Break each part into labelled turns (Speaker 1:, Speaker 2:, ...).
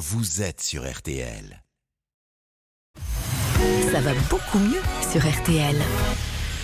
Speaker 1: vous êtes sur RTL.
Speaker 2: Ça va beaucoup mieux sur RTL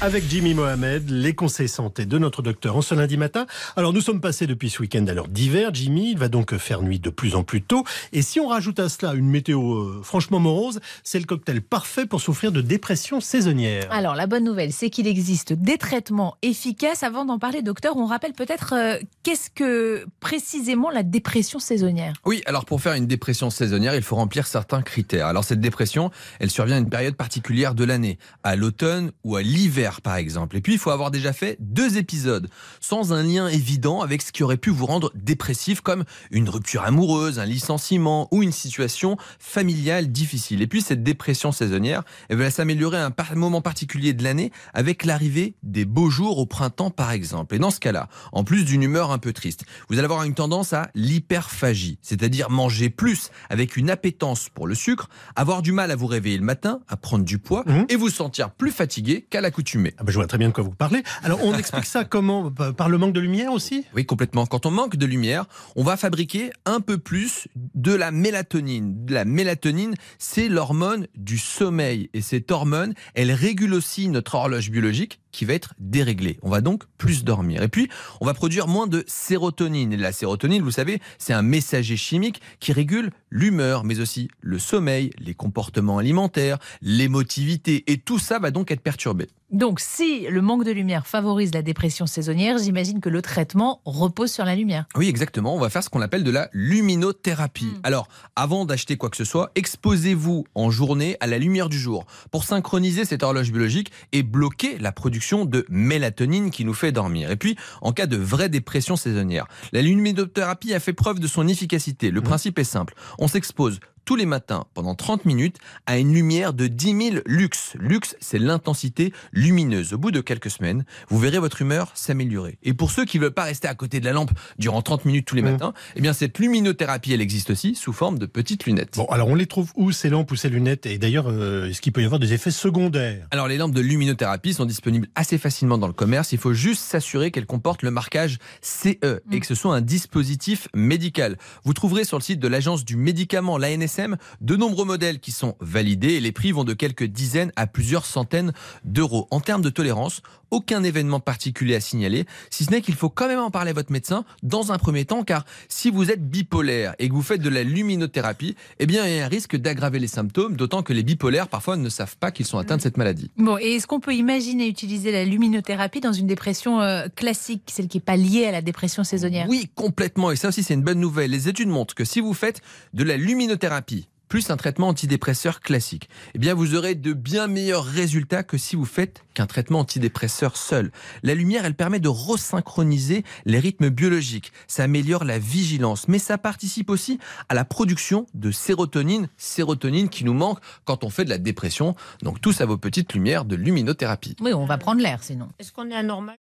Speaker 3: avec Jimmy Mohamed, les conseils santé de notre docteur en ce lundi matin. Alors nous sommes passés depuis ce week-end à l'heure d'hiver, Jimmy, il va donc faire nuit de plus en plus tôt. Et si on rajoute à cela une météo euh, franchement morose, c'est le cocktail parfait pour souffrir de dépression saisonnière.
Speaker 4: Alors la bonne nouvelle, c'est qu'il existe des traitements efficaces. Avant d'en parler, docteur, on rappelle peut-être euh, qu'est-ce que précisément la dépression saisonnière?
Speaker 5: Oui, alors pour faire une dépression saisonnière, il faut remplir certains critères. Alors cette dépression, elle survient à une période particulière de l'année, à l'automne ou à l'hiver par exemple. Et puis, il faut avoir déjà fait deux épisodes, sans un lien évident avec ce qui aurait pu vous rendre dépressif, comme une rupture amoureuse, un licenciement ou une situation familiale difficile. Et puis, cette dépression saisonnière, elle va s'améliorer à un moment particulier de l'année, avec l'arrivée des beaux jours au printemps, par exemple. Et dans ce cas-là, en plus d'une humeur un peu triste, vous allez avoir une tendance à l'hyperphagie, c'est-à-dire manger plus avec une appétence pour le sucre, avoir du mal à vous réveiller le matin, à prendre du poids mmh. et vous sentir plus fatigué qu'à l'accoutumée.
Speaker 3: Ah ben, je vois très bien de quoi vous parlez. Alors on explique ça comment? Par le manque de lumière aussi?
Speaker 5: Oui, complètement. Quand on manque de lumière, on va fabriquer un peu plus de la mélatonine. La mélatonine, c'est l'hormone du sommeil. Et cette hormone, elle régule aussi notre horloge biologique qui va être déréglée. On va donc plus dormir. Et puis, on va produire moins de sérotonine. Et la sérotonine, vous savez, c'est un messager chimique qui régule l'humeur, mais aussi le sommeil, les comportements alimentaires, l'émotivité. Et tout ça va donc être perturbé.
Speaker 4: Donc, si le manque de lumière favorise la dépression saisonnière, j'imagine que le traitement repose sur la lumière.
Speaker 5: Oui, exactement. On va faire ce qu'on appelle de la luminothérapie. Hmm. Alors, avant d'acheter quoi que ce soit, exposez-vous en journée à la lumière du jour pour synchroniser cette horloge biologique et bloquer la production de mélatonine qui nous fait dormir. Et puis, en cas de vraie dépression saisonnière, la luminothérapie a fait preuve de son efficacité. Le hmm. principe est simple. On s'expose tous les matins pendant 30 minutes à une lumière de 10 000 lux. Lux, c'est l'intensité lumineuse. Au bout de quelques semaines, vous verrez votre humeur s'améliorer. Et pour ceux qui ne veulent pas rester à côté de la lampe durant 30 minutes tous les matins, eh bien cette luminothérapie, elle existe aussi sous forme de petites lunettes.
Speaker 3: Bon, alors on les trouve où ces lampes ou ces lunettes? Et d'ailleurs, euh, est-ce qu'il peut y avoir des effets secondaires?
Speaker 5: Alors les lampes de luminothérapie sont disponibles assez facilement dans le commerce. Il faut juste s'assurer qu'elles comportent le marquage CE et mm. que ce soit un dispositif médical. Vous trouverez sur le site de l'agence du médicament, l'ANS de nombreux modèles qui sont validés et les prix vont de quelques dizaines à plusieurs centaines d'euros. En termes de tolérance, aucun événement particulier à signaler, si ce n'est qu'il faut quand même en parler à votre médecin dans un premier temps, car si vous êtes bipolaire et que vous faites de la luminothérapie, eh bien, il y a un risque d'aggraver les symptômes, d'autant que les bipolaires, parfois, ne savent pas qu'ils sont atteints de cette maladie.
Speaker 4: Bon, et est-ce qu'on peut imaginer utiliser la luminothérapie dans une dépression euh, classique, celle qui n'est pas liée à la dépression saisonnière?
Speaker 5: Oui, complètement. Et ça aussi, c'est une bonne nouvelle. Les études montrent que si vous faites de la luminothérapie, plus un traitement antidépresseur classique, eh bien vous aurez de bien meilleurs résultats que si vous faites qu'un traitement antidépresseur seul. La lumière, elle permet de resynchroniser les rythmes biologiques, ça améliore la vigilance, mais ça participe aussi à la production de sérotonine, sérotonine qui nous manque quand on fait de la dépression. Donc tout ça vos petites lumières de luminothérapie.
Speaker 4: Oui, on va prendre l'air sinon.
Speaker 6: Est-ce qu'on est anormal?